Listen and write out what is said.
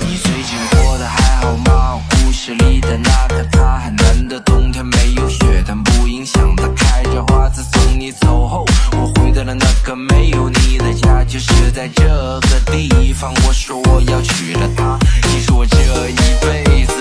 你最近过得还好吗？故事里的那个他，海南的冬天没有雪，但不影响他开着花。自从你走后，我回到了那个没有你的家，就是在这个地方。我说我要娶了她，其实我这一辈子。